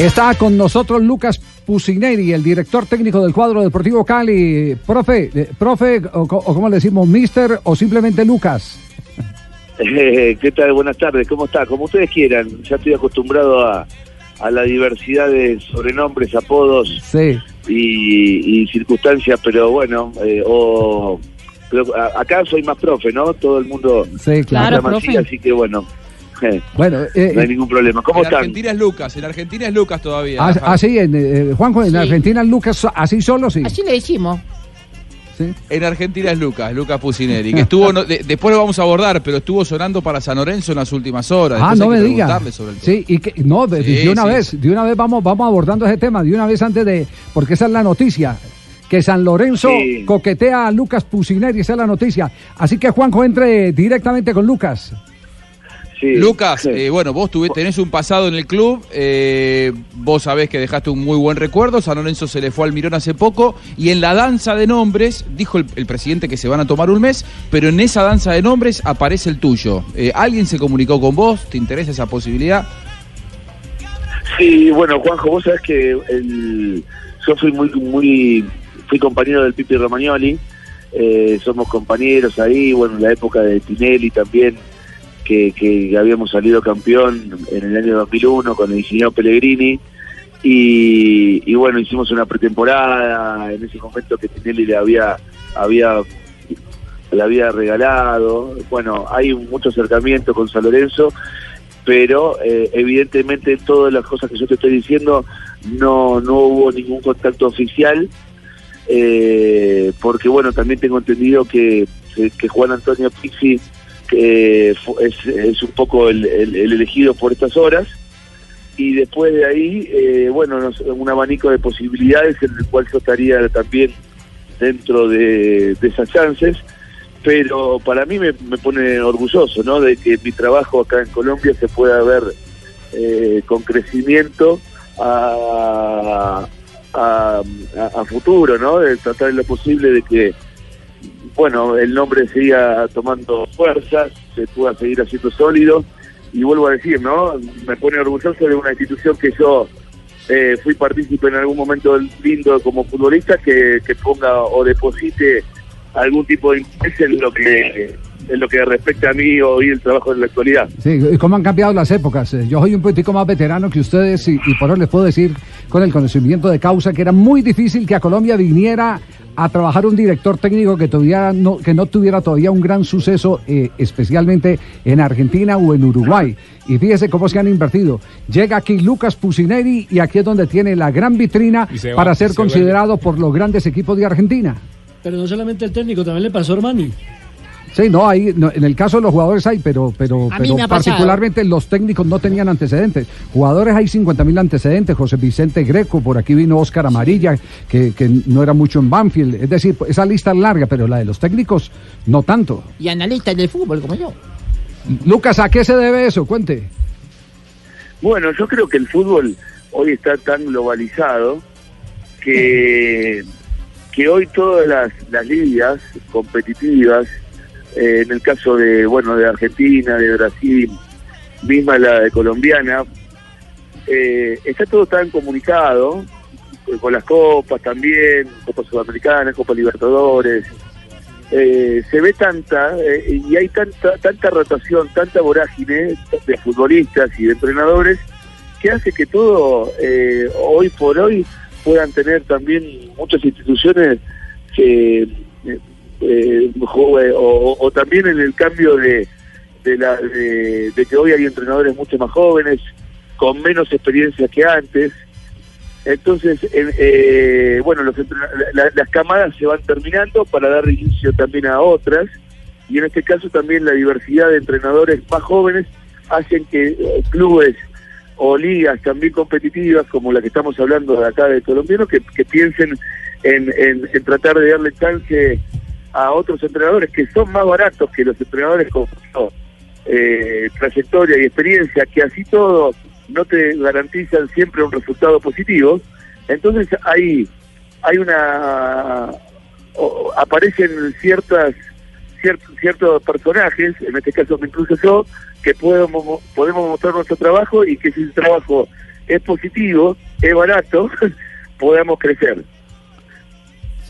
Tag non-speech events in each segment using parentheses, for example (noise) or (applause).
Está con nosotros Lucas Pusineri, el director técnico del cuadro deportivo Cali. Profe, eh, profe, o, o cómo le decimos, mister o simplemente Lucas. Eh, ¿Qué tal? Buenas tardes, ¿cómo está? Como ustedes quieran, ya estoy acostumbrado a, a la diversidad de sobrenombres, apodos Sí. y, y circunstancias, pero bueno, eh, o pero acá soy más profe, ¿no? Todo el mundo Sí, me claro. llama así, así que bueno, Bueno, eh, no hay eh, ningún problema. ¿Cómo en están? Argentina es Lucas, en Argentina es Lucas todavía. as- así, en, eh, Juanjo, en Sí. Argentina Lucas, así solo, sí. Así le decimos. Sí. En Argentina es Lucas, Lucas Pusineri, que estuvo, (laughs) no- de- después lo vamos a abordar, pero estuvo sonando para San Lorenzo en las últimas horas. Ah, no me que diga. preguntarle sobre el tema. Sí, y que, no, de, Sí, de una sí, vez, sí. de una vez vamos, vamos abordando ese tema, de una vez antes de, porque esa es la noticia, que San Lorenzo Sí. coquetea a Lucas Pusineri, esa es la noticia. Así que Juanjo entre directamente con Lucas. Sí. Lucas, eh, bueno, vos tuve- tenés un pasado en el club, eh, vos sabés que dejaste un muy buen recuerdo, San Lorenzo se le fue al Mirón hace poco, y en la danza de nombres, dijo el, el presidente que se van a tomar un mes, pero en esa danza de nombres aparece el tuyo. Eh, ¿Alguien se comunicó con vos? ¿Te interesa esa posibilidad? Sí, bueno, Juanjo, vos sabés que el, yo fui muy, muy, fui compañero del Pipi Romagnoli, eh, somos compañeros ahí, bueno, en la época de Tinelli también, que, que habíamos salido campeón en el año 2001 con el ingeniero Pellegrini, y, y bueno, hicimos una pretemporada en ese momento que Tinelli le había, había le había regalado, bueno, hay mucho acercamiento con San Lorenzo, pero eh, evidentemente todas las cosas que yo te estoy diciendo no no hubo ningún contacto oficial eh, porque bueno también tengo entendido que, que Juan Antonio Pizzi que es, es un poco el, el- el elegido por estas horas y después de ahí eh, bueno nos- un abanico de posibilidades en el cual yo estaría también dentro de, esas chances pero para mí me, pone orgulloso, ¿no? De que mi trabajo acá en Colombia se pueda ver eh, con crecimiento a, a- a futuro, ¿no? De tratar en lo posible de que, bueno, el nombre siga tomando fuerza, se pueda seguir haciendo sólido. Y vuelvo a decir, ¿no? Me pone orgulloso de una institución que yo eh, fui partícipe en algún momento lindo como futbolista que, que ponga o deposite algún tipo de interés en lo que en lo que respecta a mí hoy el trabajo en la actualidad. Sí, y cómo han cambiado las épocas. Eh, Yo soy un poquitico más veterano que ustedes y, y por eso les puedo decir con el conocimiento de causa que era muy difícil que a Colombia viniera a trabajar un director técnico que tuviera no, que no tuviera todavía un gran suceso, eh, especialmente en Argentina o en Uruguay. Y fíjese cómo se han invertido. Llega aquí Lucas Pusineri y aquí es donde tiene la gran vitrina Y se va, para ser se considerado por los grandes equipos de Argentina. Pero no solamente el técnico, también le pasó a Armani. Sí, no, ahí, no, en el caso de los jugadores hay, pero, pero, pero pasado. particularmente los técnicos no tenían antecedentes. Jugadores hay 50 mil antecedentes, José Vicente Greco, por aquí vino Oscar Amarilla, que, que no era mucho en Banfield. Es decir, esa lista es larga, pero la de los técnicos no tanto. Y analistas del fútbol como yo. Lucas, ¿a qué se debe eso? Cuente. Bueno, yo creo que el fútbol hoy está tan globalizado que, que hoy todas las, las ligas competitivas, eh, en el caso de bueno de Argentina, de Brasil, misma la colombiana, eh, está todo tan comunicado eh, con las copas también, Copa Sudamericana, Copa Libertadores, se ve tanta y hay tanta tanta rotación, tanta vorágine de futbolistas y de entrenadores que hace que todo eh, hoy por hoy puedan tener también muchas instituciones que eh, o, o también en el cambio de de, la, de, que hoy hay entrenadores mucho más jóvenes con menos experiencia que antes. Entonces, eh, bueno, los la- las camadas se van terminando para dar inicio también a otras. Y en este caso también la diversidad de entrenadores más jóvenes hacen que eh, clubes o ligas también competitivas como la que estamos hablando de acá de colombiano que, que piensen en, en, en tratar de darle chance a otros entrenadores que son más baratos que los entrenadores con eh, trayectoria y experiencia, que así todo no te garantizan siempre un resultado positivo. Entonces hay, hay una... o- aparecen ciertas ciertos, personajes, en este caso me incluyo yo, que podemos, podemos mostrar nuestro trabajo y que si el trabajo es positivo, es barato, (laughs) podamos crecer.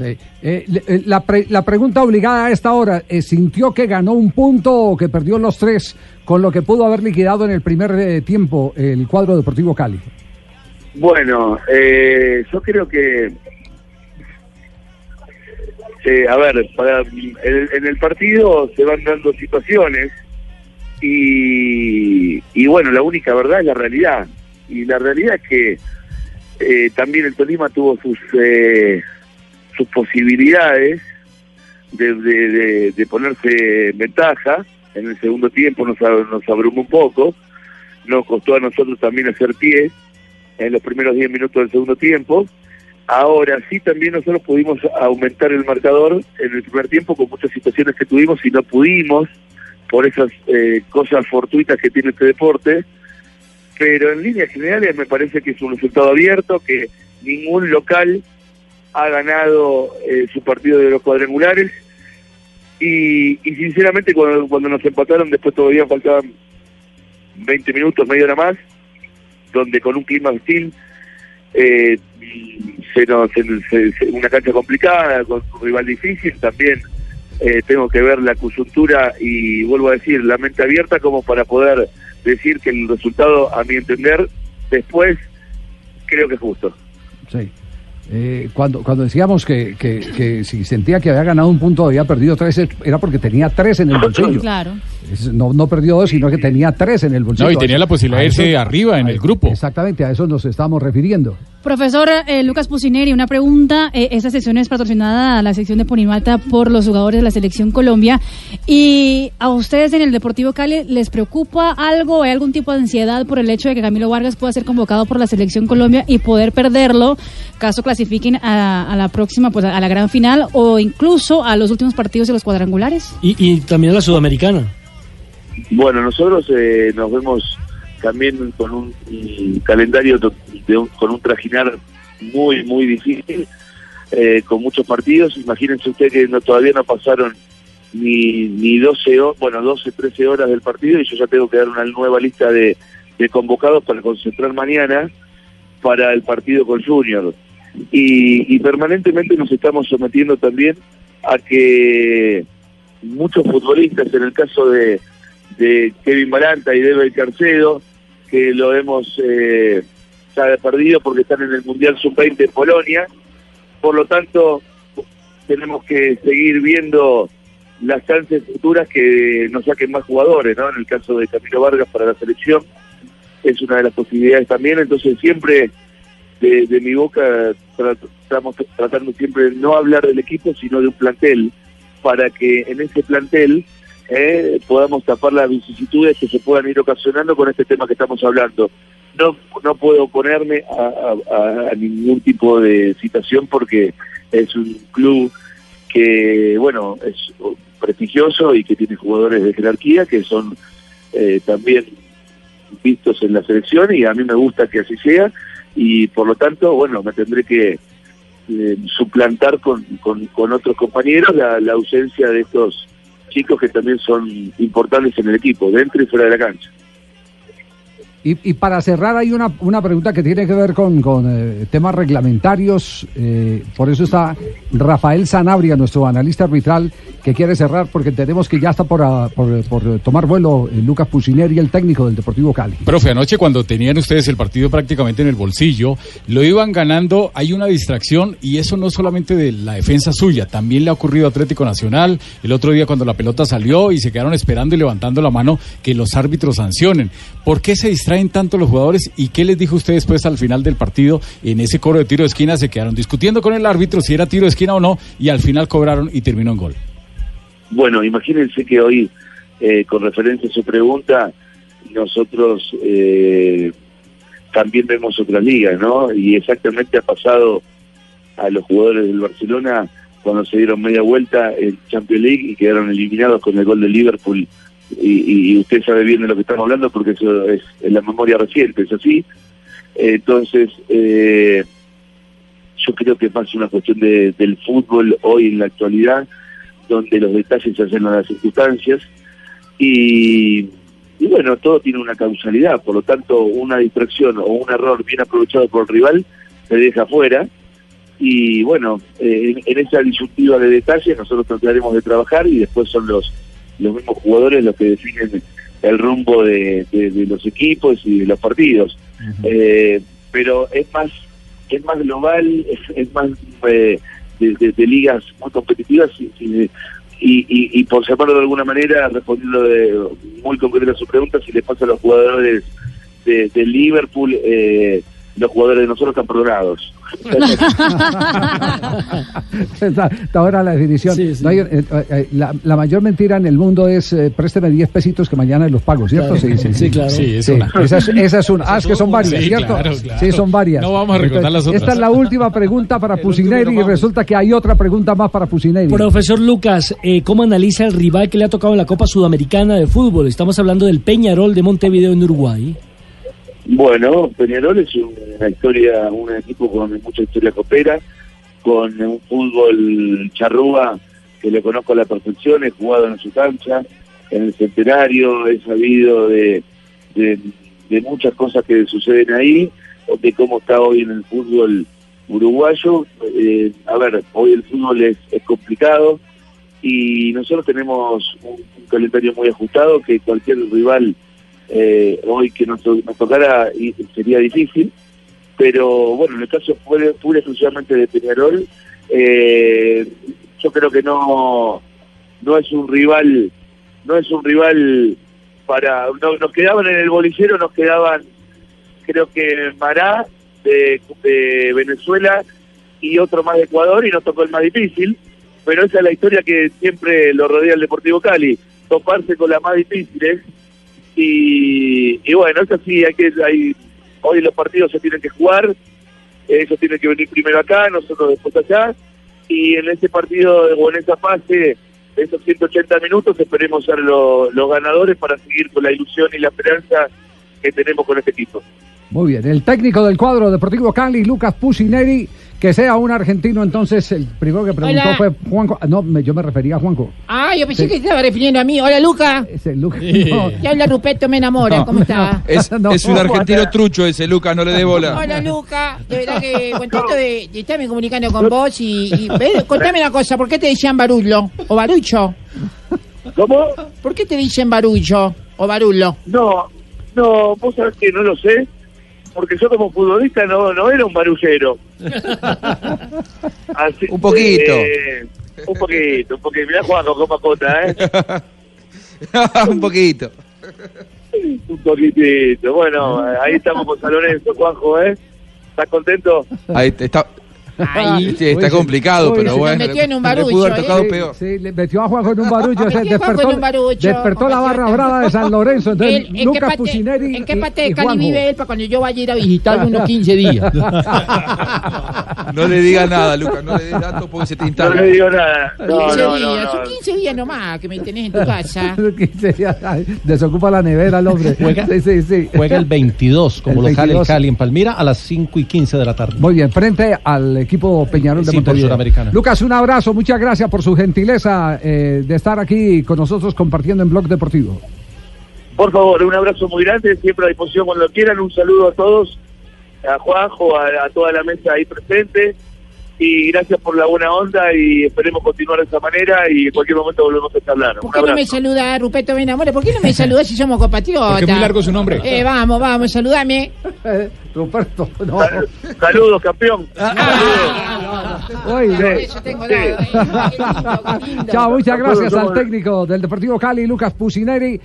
Sí. Eh, eh, la, pre- la pregunta obligada a esta hora, eh, ¿sintió que ganó un punto o que perdió los tres con lo que pudo haber liquidado en el primer tiempo el cuadro Deportivo Cali? Bueno, yo creo que, a ver, para, en, en el partido se van dando situaciones y, y bueno, la única verdad es la realidad. Y la realidad es que eh, también el Tolima tuvo sus eh, sus posibilidades de, de, de- ponerse en ventaja. En el segundo tiempo nos, nos abrumó un poco. Nos costó a nosotros también hacer pie en los primeros 10 minutos del segundo tiempo. Ahora sí también nosotros pudimos aumentar el marcador en el primer tiempo con muchas situaciones que tuvimos y no pudimos por esas eh, cosas fortuitas que tiene este deporte. Pero en líneas generales me parece que es un resultado abierto, que ningún local ha ganado eh, su partido de los cuadrangulares. Y, y sinceramente cuando, cuando nos empataron después todavía faltaban 20 minutos, media hora más, donde con un clima hostil, eh, se nos, se- una cancha complicada, con un rival difícil, también eh, tengo que ver la coyuntura y vuelvo a decir, la mente abierta como para poder decir que el resultado, a mi entender, después creo que es justo. Sí. Eh, cuando, cuando decíamos que, que, que si sentía que había ganado un punto, había perdido tres, era porque tenía tres en el bolsillo. Claro. Es- No, no perdió dos, sino que tenía tres en el bolsillo. No, y tenía la posibilidad de irse arriba en a- el grupo. Exactamente, a eso nos estamos refiriendo. Profesor eh, Lucas Pusineri, una pregunta. Eh, esta sección es patrocinada a la sección de Ponimalta por los jugadores de la Selección Colombia. ¿Y a ustedes en el Deportivo Cali les preocupa algo? ¿Hay algún tipo de ansiedad por el hecho de que Camilo Vargas pueda ser convocado por la Selección Colombia y poder perderlo caso clasifiquen a, a la próxima, pues a la gran final o incluso a los últimos partidos de los cuadrangulares? Y, y también la sudamericana. Bueno, nosotros eh, nos vemos también con un, calendario de con un trajinar muy, muy difícil, eh, con muchos partidos. Imagínense usted que no, todavía no pasaron ni, ni 12, ho- bueno, 12, 13 horas del partido y yo ya tengo que dar una nueva lista de, de convocados para concentrar mañana para el partido con Junior. Y, y permanentemente nos estamos sometiendo también a que muchos futbolistas, en el caso de, de Kevin Baranta y Debe Carcedo, que lo hemos eh, ya perdido porque están en el Mundial Sub-20 en Polonia. Por lo tanto, tenemos que seguir viendo las chances futuras que nos saquen más jugadores, ¿no? En el caso de Camilo Vargas para la selección, es una de las posibilidades también. Entonces, siempre de, mi boca tra- estamos tratando siempre de no hablar del equipo, sino de un plantel, para que en ese plantel eh, podamos tapar las vicisitudes que se puedan ir ocasionando con este tema que estamos hablando. No, no puedo oponerme a, ningún tipo de citación porque es un club que, bueno, es prestigioso y que tiene jugadores de jerarquía que son eh, también vistos en la selección y a mí me gusta que así sea y por lo tanto, bueno, me tendré que eh, suplantar con, con, con otros compañeros la, la ausencia de estos chicos que también son importantes en el equipo, dentro y fuera de la cancha. Y, y para cerrar hay una, una pregunta que tiene que ver con, con eh, temas reglamentarios. eh, por eso está Rafael Sanabria, nuestro analista arbitral, que quiere cerrar porque entendemos que ya está por, ah, por, por tomar vuelo eh, Lucas Pusineri, el técnico del Deportivo Cali. Profe, anoche cuando tenían ustedes el partido prácticamente en el bolsillo, lo iban ganando, hay una distracción y eso no solamente de la defensa suya, también le ha ocurrido a Atlético Nacional, el otro día cuando la pelota salió y se quedaron esperando y levantando la mano que los árbitros sancionen. ¿Por qué se distraen tanto los jugadores y qué les dijo usted después al final del partido en ese coro de tiro de esquina? Se quedaron discutiendo con el árbitro si era tiro de esquina o no y al final cobraron y terminó en gol. Bueno, imagínense que hoy, eh, con referencia a su pregunta, nosotros eh, también vemos otras ligas, ¿no? Y exactamente ha pasado a los jugadores del Barcelona cuando se dieron media vuelta en Champions League y quedaron eliminados con el gol de Liverpool. Y, y usted sabe bien de lo que estamos hablando porque eso es, en la memoria reciente, es así. Entonces, eh, yo creo que es más una cuestión de, del fútbol hoy en la actualidad, donde los detalles se hacen a las circunstancias. Y, y bueno, todo tiene una causalidad, por lo tanto, una distracción o un error bien aprovechado por el rival se deja fuera. Y bueno, eh, en, en esa disyuntiva de detalles nosotros trataremos de trabajar y después son los, los mismos jugadores los que definen el rumbo de, de- de los equipos y de los partidos. Eh, pero es más es más global, es, es más eh, de, de- ligas muy competitivas y, y, y- y por llamarlo de alguna manera, respondiendo de, muy concreta a su pregunta, si le pasa a los jugadores de, de Liverpool, eh, los jugadores de nosotros están perdonados. (laughs) Está, está ahora la definición. Sí, sí. No hay- eh, eh, la, la mayor mentira en el mundo es eh, présteme 10 pesitos que mañana los pago, ¿cierto? Claro. Sí, claro. Sí, es Sí, una. esa, es, esa es una. Ah, es que son varias, Sí, ¿cierto? claro, claro. Sí, son varias. No vamos a recordar las otras. Esta es la última pregunta para (laughs) Pusineri y resulta que hay otra pregunta más para Pusineri. Profesor Lucas, eh, ¿cómo analiza el rival que le ha tocado en la Copa Sudamericana de Fútbol? Estamos hablando del Peñarol de Montevideo en Uruguay. Bueno, Peñarol es una historia, un equipo con mucha historia copera, con un fútbol charrúa que le conozco a la perfección, he jugado en su cancha, en el centenario, he sabido de, de, muchas cosas que suceden ahí, de cómo está hoy en el fútbol uruguayo. Eh, a ver, hoy el fútbol es, complicado y nosotros tenemos un calendario muy ajustado que cualquier rival eh, hoy que nos, nos tocara y sería difícil, pero bueno, en el caso pura, pura exclusivamente de Peñarol, eh, yo creo que no no es un rival, no es un rival para, no, nos quedaban en el bolillero, nos quedaban creo que Mará de, de Venezuela y otro más de Ecuador y nos tocó el más difícil, pero esa es la historia que siempre lo rodea el Deportivo Cali, toparse con las más difíciles y, y bueno, es así, hay que, hay, hoy los partidos se tienen que jugar, ellos tienen que venir primero acá, nosotros después allá, y en ese partido o en esa fase, esos 180 minutos, esperemos ser lo- los ganadores para seguir con la ilusión y la esperanza que tenemos con este equipo. Muy bien, el técnico del cuadro Deportivo Cali, Lucas Pusineri, que sea un argentino, entonces el primero que preguntó Hola. fue Juanjo. ah, No, me- yo me refería a Juanjo. Ah, yo pensé Sí. que se estaba refiriendo a mí. Hola, Luca. Ese Lucas. Sí. no. Ya habla Ruperto, me enamora. ¿Cómo está? Es, (laughs) No, es un argentino (laughs) trucho ese, Lucas, no le dé bola. Hola, Luca. De verdad que contento de, de estarme comunicando con vos y, y ve, contame una cosa. ¿Por qué te decían barullo o barucho? ¿Cómo? ¿Por qué te dicen barullo o barullo? No, no, vos sabés que no lo sé, porque yo como futbolista no, no era un barullero. (laughs) Así- Un poquito. eh, un poquito, un poquito. Mirá Juanjo con macota, ¿eh? (laughs) un poquito. Un poquitito. Bueno, ahí estamos con San Lorenzo, Juanjo, ¿eh? ¿Estás contento? Ahí está. Sí, (laughs) está complicado, pero se bueno. metió en un le barullo, pudo haber ¿eh? tocado Sí, peor. sí, le metió a Juanjo en un barullo, o sea, despertó, en un barullo, despertó la barra (laughs) brava de San Lorenzo. Entonces, ¿En, en qué Lucas parte. ¿En qué parte de Cali vive él para cuando yo vaya a ir a visitarlo unos 15 días? (laughs) No le diga nada, Lucas, no le dé datos porque se te No instala. le digo nada. No, 15 no, días, no, son no. 15 días nomás que me tenés en tu casa. (laughs) Ay, Desocupa la nevera el hombre. Juega- Sí, sí, sí. Juega el 22 como El local 22. el Cali en Palmira a las 5 y 15 de la tarde. Muy bien, frente al equipo Peñarol de Montevideo. Sudamericana. Lucas, un abrazo, muchas gracias por su gentileza eh, de estar aquí con nosotros compartiendo en Blog Deportivo. Por favor, un abrazo muy grande, siempre a disposición cuando quieran. Un saludo a todos, a Juanjo, a, a toda la mesa ahí presente. Y gracias por la buena onda y esperemos continuar de esa manera y en cualquier momento volvemos a hablar. ¿Por qué no me saluda Ruperto Benamore? ¿Por qué no me saludas si somos compatriotas? Porque es muy largo su nombre. Eh, vamos, vamos, saludame. (laughs) Ruperto, no. Sal- Saludos, campeón. Chao, muchas gracias al técnico del Deportivo Cali, Lucas Pusineri.